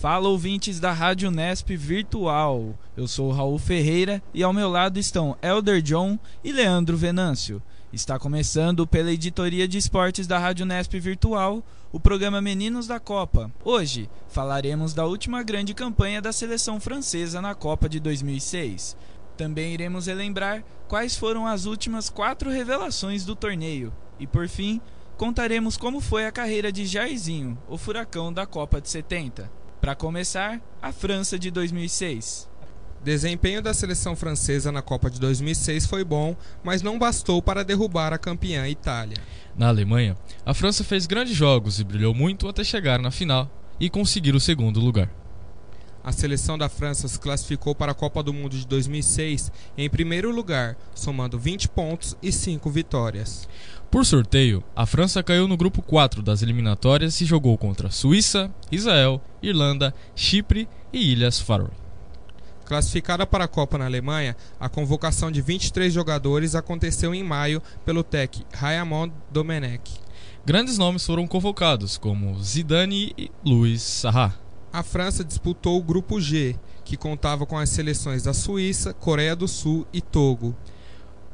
Fala ouvintes da Rádio Nesp Virtual. Eu sou Raul Ferreira e ao meu lado estão Elder John e Leandro Venâncio. Está começando pela editoria de esportes da Rádio Nesp Virtual, o programa Meninos da Copa. Hoje falaremos da última grande campanha da seleção francesa na Copa de 2006. Também iremos relembrar quais foram as últimas quatro revelações do torneio. E por fim, contaremos como foi a carreira de Jairzinho, o furacão da Copa de 70. Para começar, a França de 2006. Desempenho da seleção francesa na Copa de 2006 foi bom, mas não bastou para derrubar a campeã Itália. Na Alemanha, a França fez grandes jogos e brilhou muito até chegar na final e conseguir o segundo lugar. A seleção da França se classificou para a Copa do Mundo de 2006 em primeiro lugar, somando 20 pontos e 5 vitórias. Por sorteio, a França caiu no grupo 4 das eliminatórias e jogou contra Suíça, Israel, Irlanda, Chipre e Ilhas Faroe. Classificada para a Copa na Alemanha, a convocação de 23 jogadores aconteceu em maio pelo TEC Raymond Domenech. Grandes nomes foram convocados, como Zidane e Luiz Sarra. A França disputou o grupo G, que contava com as seleções da Suíça, Coreia do Sul e Togo.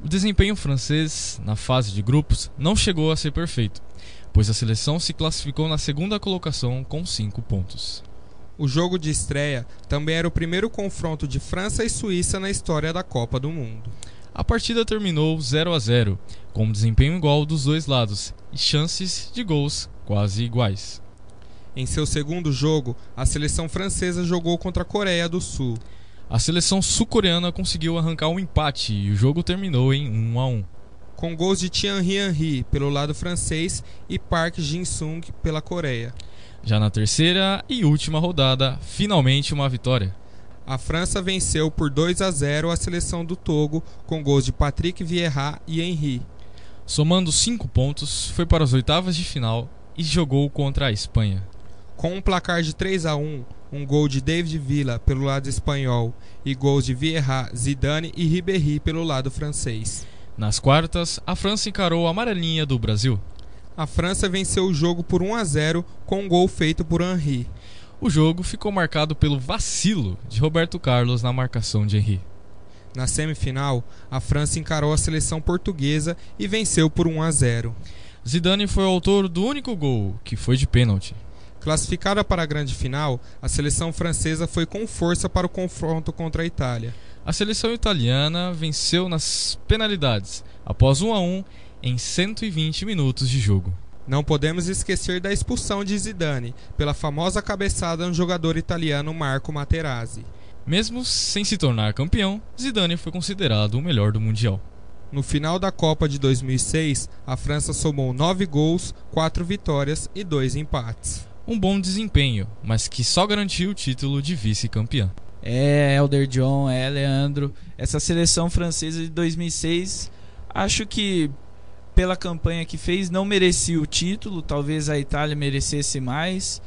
O desempenho francês na fase de grupos não chegou a ser perfeito, pois a seleção se classificou na segunda colocação com 5 pontos. O jogo de estreia também era o primeiro confronto de França e Suíça na história da Copa do Mundo. A partida terminou 0 a 0, com um desempenho igual dos dois lados e chances de gols quase iguais. Em seu segundo jogo, a seleção francesa jogou contra a Coreia do Sul. A seleção sul-coreana conseguiu arrancar um empate e o jogo terminou em 1 a 1. Com gols de Thierry Henry pelo lado francês e Park Jin-sung pela Coreia. Já na terceira e última rodada, finalmente uma vitória. A França venceu por 2 a 0 a seleção do Togo com gols de Patrick Vieira e Henry. Somando 5 pontos, foi para as oitavas de final e jogou contra a Espanha. Com um placar de 3 a 1, um gol de David Villa pelo lado espanhol e gols de Vieira, Zidane e Ribéry pelo lado francês. Nas quartas, a França encarou a amarelinha do Brasil. A França venceu o jogo por 1 a 0 com um gol feito por Henry. O jogo ficou marcado pelo vacilo de Roberto Carlos na marcação de Henry. Na semifinal, a França encarou a seleção portuguesa e venceu por 1 a 0. Zidane foi o autor do único gol, que foi de pênalti. Classificada para a grande final, a seleção francesa foi com força para o confronto contra a Itália. A seleção italiana venceu nas penalidades, após 1 a 1 em 120 minutos de jogo. Não podemos esquecer da expulsão de Zidane pela famosa cabeçada no jogador italiano Marco Materazzi. Mesmo sem se tornar campeão, Zidane foi considerado o melhor do mundial. No final da Copa de 2006, a França somou 9 gols, 4 vitórias e 2 empates. Um bom desempenho, mas que só garantiu o título de vice-campeão. É, Elder John, é, Leandro. Essa seleção francesa de 2006, acho que pela campanha que fez, não merecia o título. Talvez a Itália merecesse mais.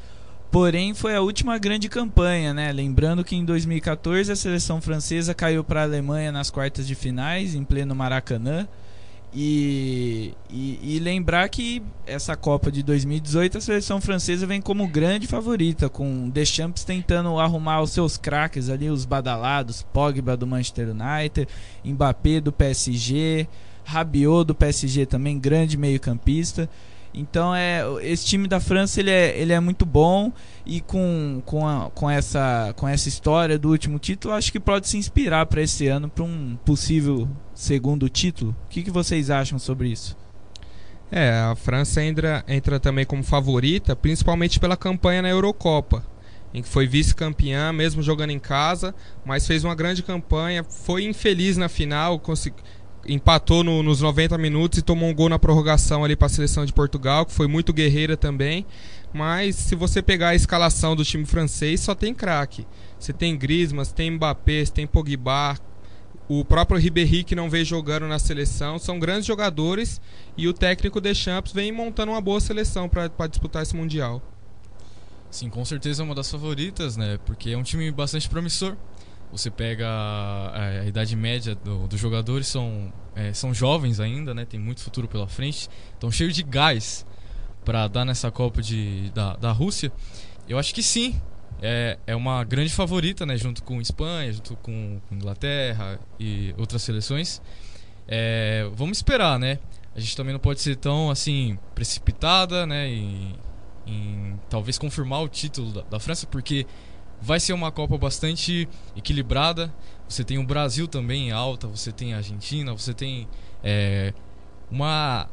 Porém, foi a última grande campanha, né? Lembrando que em 2014 a seleção francesa caiu para a Alemanha nas quartas de finais, em pleno Maracanã. E, e, e, lembrar que essa Copa de 2018 a seleção francesa vem como grande favorita, com Deschamps tentando arrumar os seus craques ali, os badalados, Pogba do Manchester United, Mbappé do PSG, Rabiot do PSG também, grande meio-campista. Então é esse time da França ele é, ele é muito bom e com, com, a, com, essa, com essa história do último título acho que pode se inspirar para esse ano para um possível segundo título. O que, que vocês acham sobre isso? É, a França entra, entra também como favorita, principalmente pela campanha na Eurocopa, em que foi vice-campeã, mesmo jogando em casa, mas fez uma grande campanha, foi infeliz na final, conseguiu empatou no, nos 90 minutos e tomou um gol na prorrogação ali para a seleção de Portugal, que foi muito guerreira também. Mas se você pegar a escalação do time francês, só tem craque. Você tem Griezmann, tem Mbappé, tem Pogba, o próprio Ribéry que não vem jogando na seleção, são grandes jogadores e o técnico Deschamps vem montando uma boa seleção para disputar esse mundial. Sim, com certeza é uma das favoritas, né? Porque é um time bastante promissor. Você pega a, a idade média dos do jogadores, são, é, são jovens ainda, né? Tem muito futuro pela frente. Estão cheios de gás para dar nessa Copa de, da, da Rússia. Eu acho que sim, é, é uma grande favorita, né, junto com Espanha, junto com Inglaterra e outras seleções. É, vamos esperar, né? A gente também não pode ser tão assim precipitada, né, em, em talvez confirmar o título da, da França, porque vai ser uma Copa bastante equilibrada. Você tem o Brasil também em alta, você tem a Argentina, você tem é, uma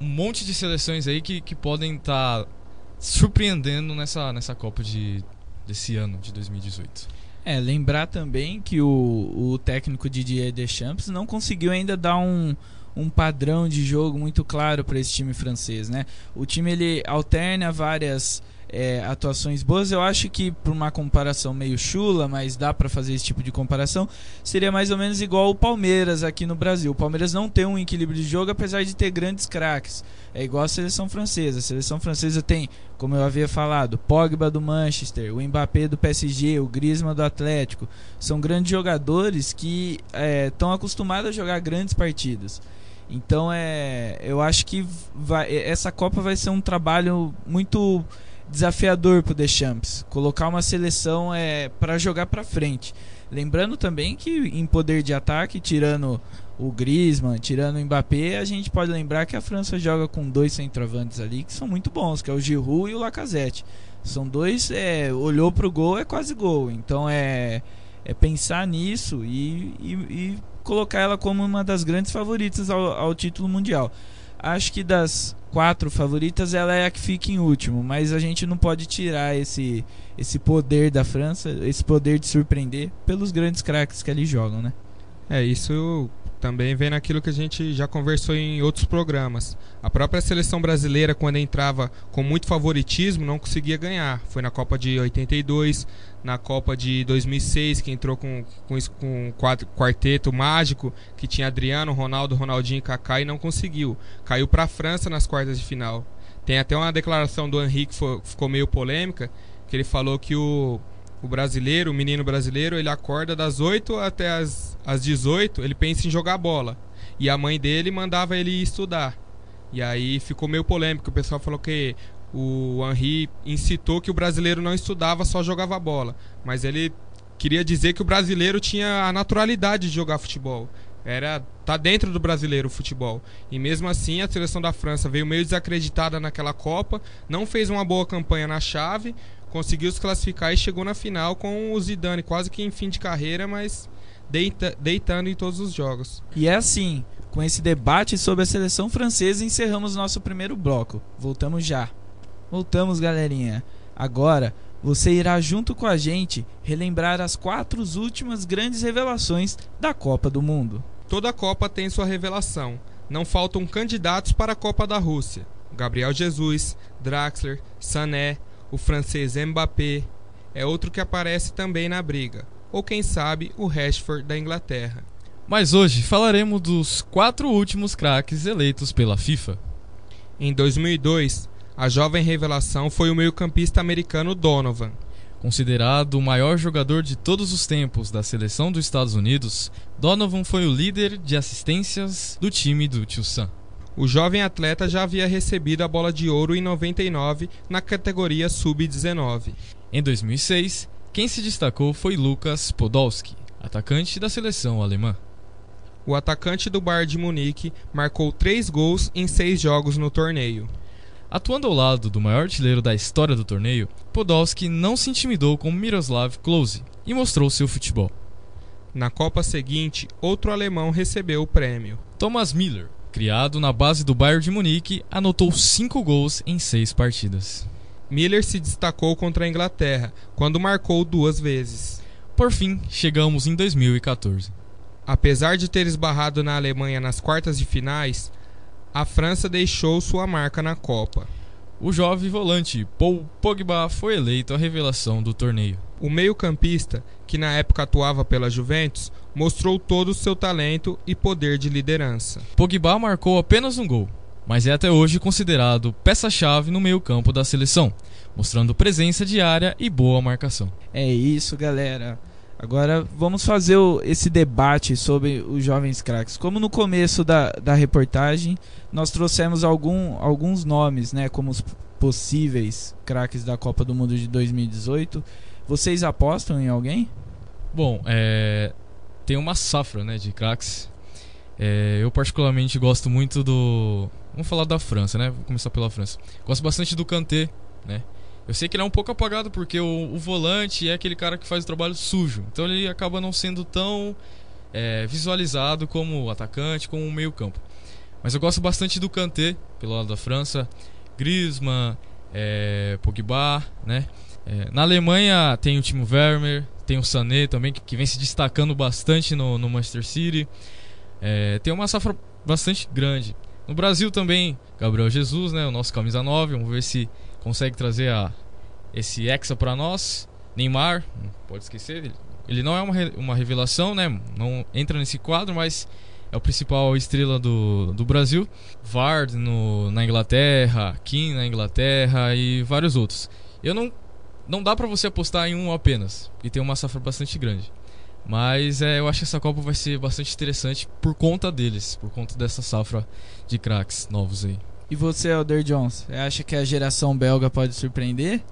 um monte de seleções aí que, que podem estar tá surpreendendo nessa, nessa Copa de, desse ano, de 2018. É, lembrar também que o, o técnico Didier Deschamps não conseguiu ainda dar um, um padrão de jogo muito claro para esse time francês, né? O time ele alterna várias é, atuações boas. Eu acho que, por uma comparação meio chula, mas dá para fazer esse tipo de comparação, seria mais ou menos igual o Palmeiras aqui no Brasil. O Palmeiras não tem um equilíbrio de jogo, apesar de ter grandes craques. É igual a seleção francesa. A seleção francesa tem, como eu havia falado, Pogba do Manchester, o Mbappé do PSG, o Griezmann do Atlético. São grandes jogadores que estão é, acostumados a jogar grandes partidas. Então é, eu acho que vai, essa Copa vai ser um trabalho muito desafiador pro Deschamps. Colocar uma seleção é para jogar para frente. Lembrando também que em poder de ataque, tirando o Griezmann, tirando o Mbappé, a gente pode lembrar que a França joga com dois centroavantes ali que são muito bons, que é o Giroud e o Lacazette. São dois, é, olhou pro gol, é quase gol. Então é, é pensar nisso e, e, e colocar ela como uma das grandes favoritas ao, ao título mundial. Acho que das quatro favoritas, ela é a que fica em último, mas a gente não pode tirar esse, esse poder da França, esse poder de surpreender pelos grandes craques que ali jogam, né? É, isso também vem naquilo que a gente já conversou em outros programas. A própria seleção brasileira, quando entrava com muito favoritismo, não conseguia ganhar. Foi na Copa de 82, na Copa de 2006, que entrou com, com, com um quarteto mágico, que tinha Adriano, Ronaldo, Ronaldinho e Kaká, e não conseguiu. Caiu para a França nas quartas de final. Tem até uma declaração do Henrique que ficou meio polêmica, que ele falou que o o brasileiro, o menino brasileiro, ele acorda das 8 até as, as 18, ele pensa em jogar bola. E a mãe dele mandava ele estudar. E aí ficou meio polêmico. O pessoal falou que o Henri incitou que o brasileiro não estudava, só jogava bola. Mas ele queria dizer que o brasileiro tinha a naturalidade de jogar futebol. Era tá dentro do brasileiro o futebol. E mesmo assim, a seleção da França veio meio desacreditada naquela Copa, não fez uma boa campanha na chave, conseguiu se classificar e chegou na final com o Zidane quase que em fim de carreira, mas deita, deitando em todos os jogos. E é assim, com esse debate sobre a seleção francesa, encerramos nosso primeiro bloco. Voltamos já. Voltamos, galerinha. Agora, você irá junto com a gente relembrar as quatro últimas grandes revelações da Copa do Mundo. Toda Copa tem sua revelação. Não faltam candidatos para a Copa da Rússia. Gabriel Jesus, Draxler, Sané, o francês Mbappé é outro que aparece também na briga, ou quem sabe o Rashford da Inglaterra. Mas hoje falaremos dos quatro últimos craques eleitos pela FIFA. Em 2002, a jovem revelação foi o meio-campista americano Donovan. Considerado o maior jogador de todos os tempos da seleção dos Estados Unidos, Donovan foi o líder de assistências do time do Tio Sam. O jovem atleta já havia recebido a bola de ouro em 99 na categoria sub-19. Em 2006, quem se destacou foi Lucas Podolski, atacante da seleção alemã. O atacante do Bayern de Munique marcou três gols em seis jogos no torneio. Atuando ao lado do maior artilheiro da história do torneio, Podolski não se intimidou com Miroslav Klose e mostrou seu futebol. Na Copa seguinte, outro alemão recebeu o prêmio. Thomas Miller, Criado na base do Bayern de Munique, anotou 5 gols em 6 partidas. Miller se destacou contra a Inglaterra, quando marcou duas vezes. Por fim, chegamos em 2014. Apesar de ter esbarrado na Alemanha nas quartas de finais, a França deixou sua marca na Copa. O jovem volante Paul Pogba foi eleito a revelação do torneio. O meio-campista, que na época atuava pela Juventus, mostrou todo o seu talento e poder de liderança. Pogba marcou apenas um gol, mas é até hoje considerado peça-chave no meio-campo da seleção, mostrando presença diária e boa marcação. É isso, galera. Agora vamos fazer o, esse debate sobre os jovens craques. Como no começo da, da reportagem, nós trouxemos algum, alguns nomes, né, como os possíveis craques da Copa do Mundo de 2018. Vocês apostam em alguém? Bom, é, tem uma safra né, de craques. É, eu particularmente gosto muito do. Vamos falar da França, né? Vou começar pela França. Gosto bastante do Kanté, né? Eu sei que ele é um pouco apagado porque o, o volante é aquele cara que faz o trabalho sujo. Então ele acaba não sendo tão é, visualizado como atacante, como o meio-campo. Mas eu gosto bastante do Kanté, pelo lado da França. Griezmann, é, Pogba, né? É, na Alemanha tem o Timo Werner, tem o Sané também, que, que vem se destacando bastante no, no Manchester City. É, tem uma safra bastante grande. No Brasil também, Gabriel Jesus, né, o nosso camisa 9, vamos ver se consegue trazer a, esse hexa para nós. Neymar, pode esquecer, ele não é uma, uma revelação, né, não entra nesse quadro, mas é o principal estrela do, do Brasil. Vard no, na Inglaterra, Kim na Inglaterra e vários outros. Eu não não dá para você apostar em um apenas, e tem uma safra bastante grande. Mas é, eu acho que essa Copa vai ser bastante interessante por conta deles, por conta dessa safra de craques novos aí. E você, Elder Jones, você acha que a geração belga pode surpreender?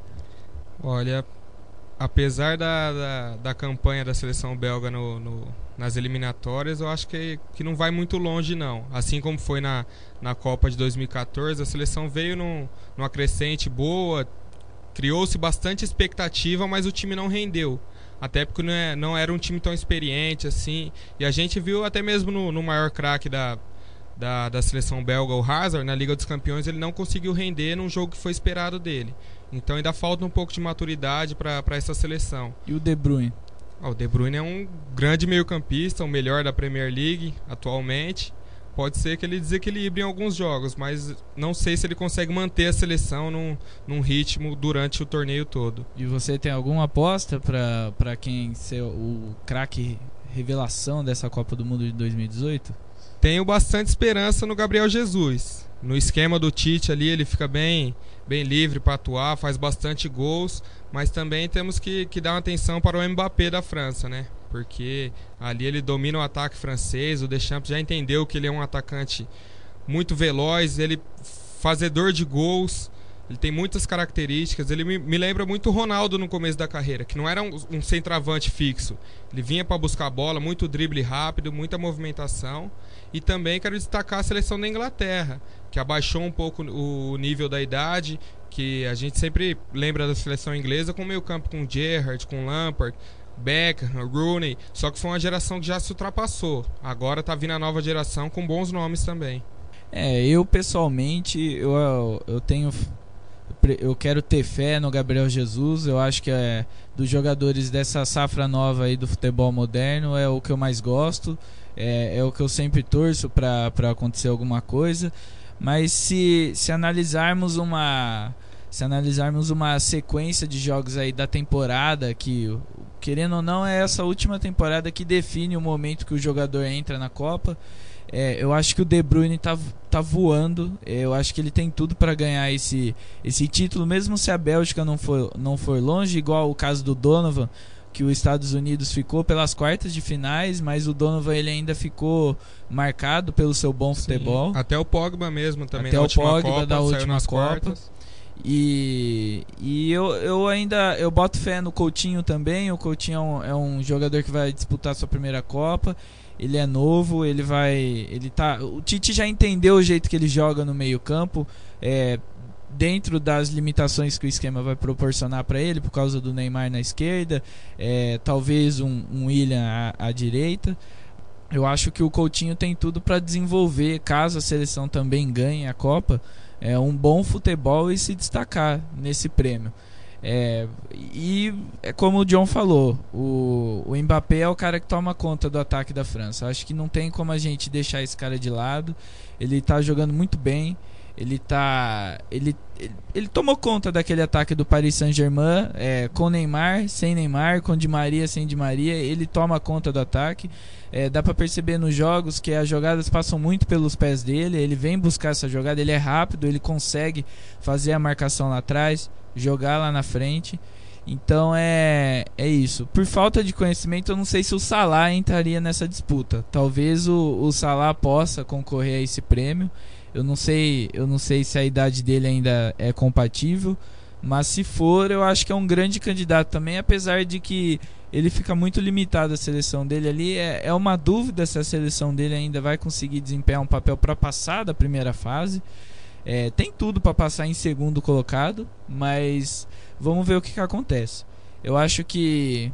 Olha, apesar da, da, da campanha da seleção belga no, no, nas eliminatórias, eu acho que, que não vai muito longe, não. Assim como foi na, na Copa de 2014, a seleção veio num, numa crescente boa, criou-se bastante expectativa, mas o time não rendeu. Até porque não, é, não era um time tão experiente assim. E a gente viu até mesmo no, no maior craque da, da, da, seleção belga, o Hazard, na Liga dos Campeões, ele não conseguiu render num jogo que foi esperado dele. Então ainda falta um pouco de maturidade para essa seleção. E o De Bruyne? Ah, o De Bruyne é um grande meio-campista, o melhor da Premier League atualmente pode ser que ele desequilibre em alguns jogos, mas não sei se ele consegue manter a seleção num, num ritmo durante o torneio todo. E você tem alguma aposta para quem ser o craque revelação dessa Copa do Mundo de 2018? Tenho bastante esperança no Gabriel Jesus. No esquema do Tite ali, ele fica bem, bem livre para atuar, faz bastante gols, mas também temos que, que dar uma atenção para o Mbappé da França, né? Porque ali ele domina o ataque francês. O Deschamps já entendeu que ele é um atacante muito veloz, ele fazedor de gols. Ele tem muitas características. Ele me, me lembra muito o Ronaldo no começo da carreira, que não era um, um centroavante fixo. Ele vinha para buscar a bola, muito drible rápido, muita movimentação. E também quero destacar a seleção da Inglaterra, que abaixou um pouco o nível da idade, que a gente sempre lembra da seleção inglesa com meio campo com Gerrard, com Lampard, Beckham, Rooney, só que foi uma geração que já se ultrapassou. Agora tá vindo a nova geração com bons nomes também. É, eu pessoalmente, eu, eu tenho eu quero ter fé no Gabriel Jesus. Eu acho que é dos jogadores dessa safra nova aí do futebol moderno é o que eu mais gosto. É, é o que eu sempre torço para acontecer alguma coisa. Mas se, se analisarmos uma se analisarmos uma sequência de jogos aí da temporada, que querendo ou não é essa última temporada que define o momento que o jogador entra na Copa. É, eu acho que o De Bruyne tá, tá voando. É, eu acho que ele tem tudo para ganhar esse, esse título, mesmo se a Bélgica não for, não for longe, igual o caso do Donovan, que os Estados Unidos ficou pelas quartas de finais, mas o Donovan ele ainda ficou marcado pelo seu bom Sim, futebol. Até o Pogba mesmo também. Até o Pogba Copa, da última Copa. Quartas. E, e eu, eu ainda eu boto fé no Coutinho também. O Coutinho é um, é um jogador que vai disputar sua primeira Copa. Ele é novo, ele vai. Ele tá. O Tite já entendeu o jeito que ele joga no meio-campo. É, dentro das limitações que o esquema vai proporcionar para ele, por causa do Neymar na esquerda, é, talvez um, um William à, à, direita. Eu acho que o Coutinho tem tudo para desenvolver, caso a seleção também ganhe a Copa, é, um bom futebol e se destacar nesse prêmio. É, e é como o John falou, o, o Mbappé é o cara que toma conta do ataque da França. Acho que não tem como a gente deixar esse cara de lado. Ele está jogando muito bem. Ele tá. Ele, ele, ele, tomou conta daquele ataque do Paris Saint-Germain, é, com Neymar, sem Neymar, com Di Maria, sem Di Maria. Ele toma conta do ataque. É, dá para perceber nos jogos que as jogadas passam muito pelos pés dele. Ele vem buscar essa jogada, ele é rápido, ele consegue fazer a marcação lá atrás, jogar lá na frente. Então é, é isso. Por falta de conhecimento, eu não sei se o Salah entraria nessa disputa. Talvez o, o Salah possa concorrer a esse prêmio. Eu não sei, eu não sei se a idade dele ainda é compatível, mas se for, eu acho que é um grande candidato também, apesar de que ele fica muito limitado a seleção dele ali. É, é uma dúvida se a seleção dele ainda vai conseguir desempenhar um papel para passar da primeira fase. É, tem tudo para passar em segundo colocado, mas vamos ver o que, que acontece. Eu acho que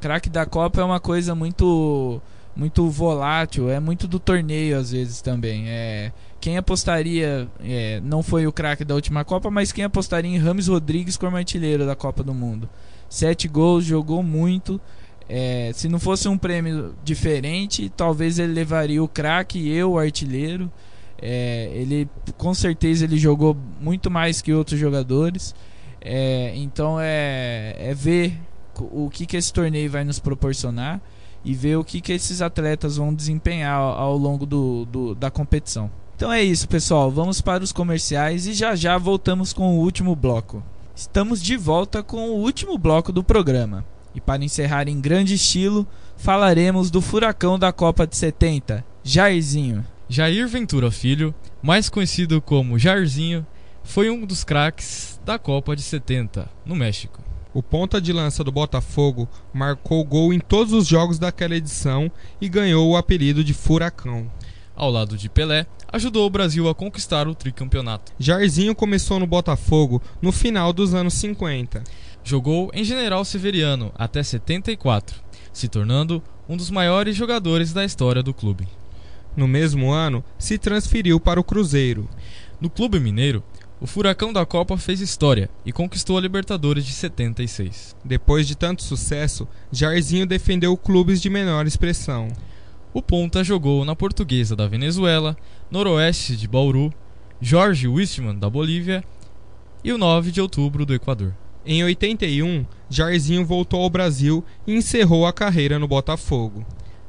craque da Copa é uma coisa muito muito volátil, é muito do torneio às vezes também. É, quem apostaria, é, não foi o craque da última Copa, mas quem apostaria em Rames Rodrigues como artilheiro da Copa do Mundo? Sete gols, jogou muito. É, se não fosse um prêmio diferente, talvez ele levaria o craque e eu, o artilheiro. É, ele com certeza ele jogou muito mais que outros jogadores. É, então é, é ver o que, que esse torneio vai nos proporcionar e ver o que, que esses atletas vão desempenhar ao, longo do, do, da competição. Então é isso, pessoal. Vamos para os comerciais e já já voltamos com o último bloco. Estamos de volta com o último bloco do programa. E para encerrar em grande estilo, falaremos do furacão da Copa de 70, Jairzinho. Jair Ventura Filho, mais conhecido como Jairzinho, foi um dos craques da Copa de 70, no México. O ponta de lança do Botafogo marcou gol em todos os jogos daquela edição e ganhou o apelido de Furacão. Ao lado de Pelé, ajudou o Brasil a conquistar o tricampeonato. Jairzinho começou no Botafogo no final dos anos 50. Jogou em General Severiano até 74, se tornando um dos maiores jogadores da história do clube. No mesmo ano, se transferiu para o Cruzeiro. No Clube Mineiro, o Furacão da Copa fez história e conquistou a Libertadores de 76. Depois de tanto sucesso, Jairzinho defendeu clubes de menor expressão. O Ponta jogou na Portuguesa da Venezuela, Noroeste de Bauru, Jorge Wistman da Bolívia e o 9 de outubro do Equador. Em 81, Jairzinho voltou ao Brasil e encerrou a carreira no Botafogo.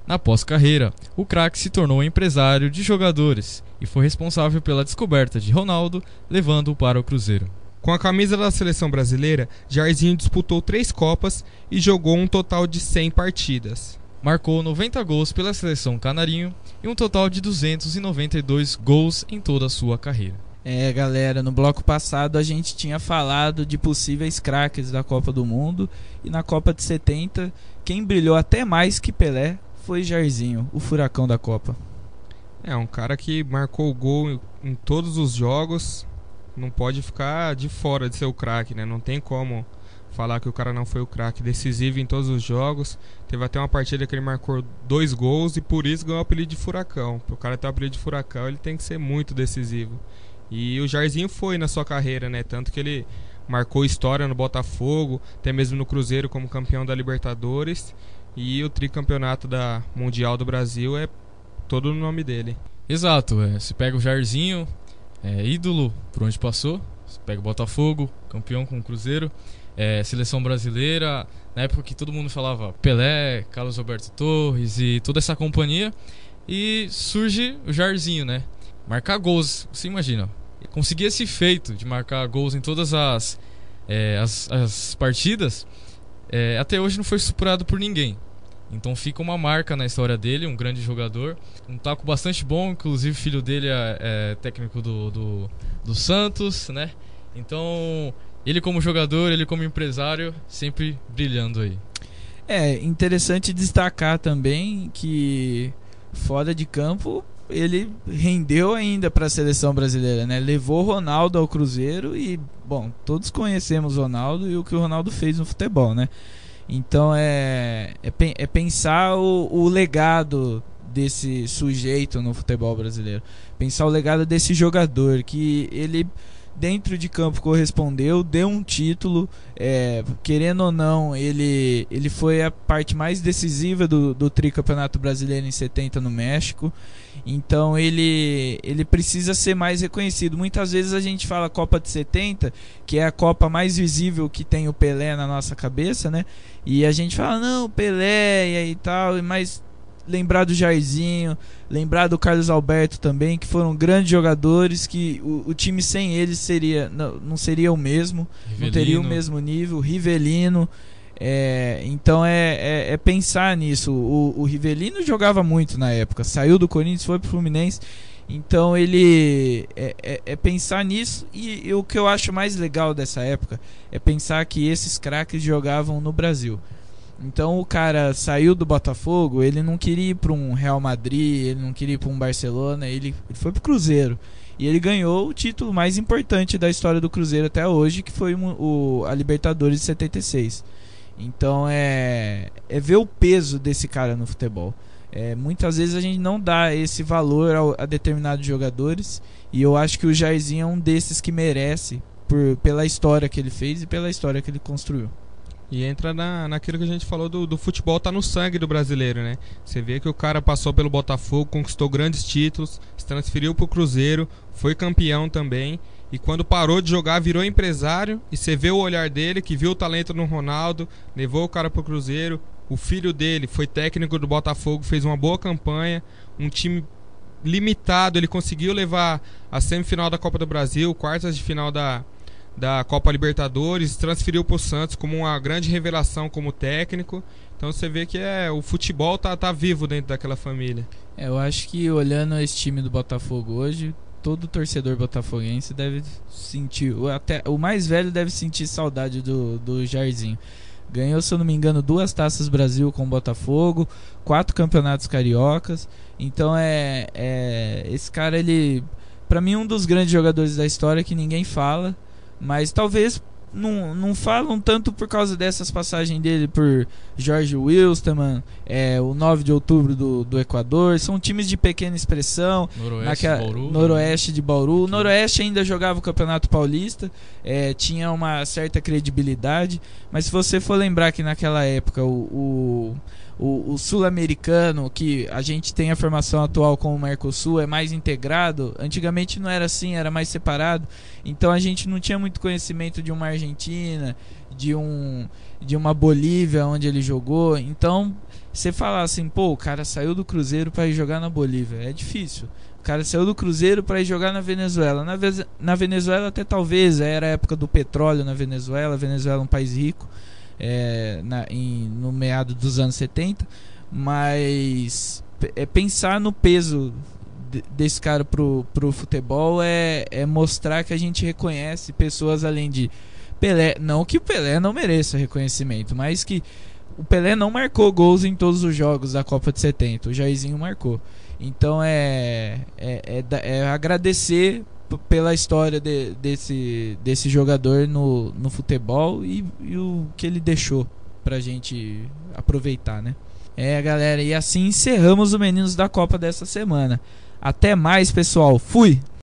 Na pós-carreira, o craque se tornou empresário de jogadores e foi responsável pela descoberta de Ronaldo, levando-o para o Cruzeiro. Com a camisa da seleção brasileira, Jairzinho disputou três Copas e jogou um total de 100 partidas. Marcou 90 gols pela seleção canarinho e um total de 292 gols em toda a sua carreira. É, galera, no bloco passado a gente tinha falado de possíveis craques da Copa do Mundo e na Copa de 70, quem brilhou até mais que Pelé foi Jairzinho, o furacão da Copa. É, um cara que marcou gol em todos os jogos, não pode ficar de fora de ser o craque, né? Não tem como falar que o cara não foi o craque decisivo em todos os jogos. Teve até uma partida que ele marcou dois gols e por isso ganhou o apelido de furacão. Para o cara ter o apelido de furacão, ele tem que ser muito decisivo. E o Jairzinho foi na sua carreira, né? Tanto que ele marcou história no Botafogo, até mesmo no Cruzeiro como campeão da Libertadores. E o tricampeonato da Mundial do Brasil é todo no nome dele. Exato, é, se pega o Jairzinho, é, ídolo por onde passou, se pega o Botafogo, campeão com o Cruzeiro, é, seleção brasileira, na época que todo mundo falava Pelé, Carlos Alberto Torres e toda essa companhia, e surge o Jairzinho, né? Marcar gols, você imagina, conseguir esse feito de marcar gols em todas as, é, as, as partidas, é, até hoje não foi superado por ninguém. Então fica uma marca na história dele, um grande jogador. Um taco bastante bom, inclusive filho dele é, é técnico do, do, do, Santos, né? Então, ele como jogador, ele como empresário, sempre brilhando aí. É interessante destacar também que fora de campo ele rendeu ainda para a seleção brasileira, né? Levou Ronaldo ao Cruzeiro e, bom, todos conhecemos Ronaldo e o que o Ronaldo fez no futebol, né? Então é, é, é pensar o, o legado desse sujeito no futebol brasileiro. Pensar o legado desse jogador que ele dentro de campo correspondeu, deu um título, é, querendo ou não, ele, ele foi a parte mais decisiva do, do tricampeonato brasileiro em 70 no México. Então ele, ele precisa ser mais reconhecido. Muitas vezes a gente fala Copa de 70, que é a Copa mais visível que tem o Pelé na nossa cabeça, né? E a gente fala, não, Pelé e aí tal, mas lembrar do Jairzinho, lembrar do Carlos Alberto também, que foram grandes jogadores, que o, o time sem eles seria não, não seria o mesmo, Rivelino. não teria o mesmo nível. Rivelino. É, então é, é, é, pensar nisso. O, o, Rivelino jogava muito na época, saiu do Corinthians, foi pro Fluminense Então ele é, é, é pensar nisso e, e, o que eu acho mais legal dessa época é pensar que esses craques jogavam no Brasil. Então o cara saiu do Botafogo, ele não queria ir para um Real Madrid, ele não queria ir para um Barcelona, ele, ele foi para o Cruzeiro. E ele ganhou o título mais importante da história do Cruzeiro até hoje, que foi o, a Libertadores de 76. Então é, é ver o peso desse cara no futebol. É, muitas vezes a gente não dá esse valor ao, a determinados jogadores e eu acho que o Jairzinho é um desses que merece por, pela história que ele fez e pela história que ele construiu. E entra na, naquilo que a gente falou do, do futebol, tá no sangue do brasileiro, né? Você vê que o cara passou pelo Botafogo, conquistou grandes títulos, se transferiu pro Cruzeiro, foi campeão também. E quando parou de jogar, virou empresário. E você vê o olhar dele, que viu o talento no Ronaldo, levou o cara pro Cruzeiro. O filho dele foi técnico do Botafogo, fez uma boa campanha. Um time limitado, ele conseguiu levar a semifinal da Copa do Brasil, quartas de final da, da Copa Libertadores, transferiu para o Santos como uma grande revelação como técnico. Então você vê que é o futebol tá, tá vivo dentro daquela família. É, eu acho que olhando esse time do Botafogo hoje, todo torcedor botafoguense deve sentir, até o mais velho deve sentir saudade do, do Jairzinho. Ganhou, se eu não me engano, duas taças Brasil com o Botafogo, quatro campeonatos cariocas. Então é, é esse cara ele, para mim um dos grandes jogadores da história que ninguém fala, mas talvez não, não falam tanto por causa dessas passagens dele por Jorge Wilstermann, é, o 9 de outubro do, do Equador. São times de pequena expressão. Noroeste, naquela, de, Bauru, Noroeste de Bauru. O Noroeste ainda jogava o Campeonato Paulista, é, tinha uma certa credibilidade. Mas se você for lembrar que naquela época o, o o, o sul-americano, que a gente tem a formação atual com o Mercosul, é mais integrado. Antigamente não era assim, era mais separado. Então a gente não tinha muito conhecimento de uma Argentina, de um de uma Bolívia onde ele jogou. Então, você falar assim, pô, o cara saiu do Cruzeiro para ir jogar na Bolívia, é difícil. O cara saiu do Cruzeiro para ir jogar na Venezuela. Na, na Venezuela até talvez era a época do petróleo na Venezuela, a Venezuela é um país rico é, na, em, no meado dos anos 70, mas é pensar no peso desse cara pro, pro futebol é, é mostrar que a gente reconhece pessoas além de Pelé. Não que o Pelé não mereça reconhecimento, mas que o Pelé não marcou gols em todos os jogos da Copa de 70. O Jairzinho marcou. Então é, é, é, é agradecer pela história de, desse, desse jogador no, no futebol e, e, o que ele deixou pra gente aproveitar, né? É, galera, e assim encerramos o Meninos da Copa dessa semana. Até mais, pessoal. Fui!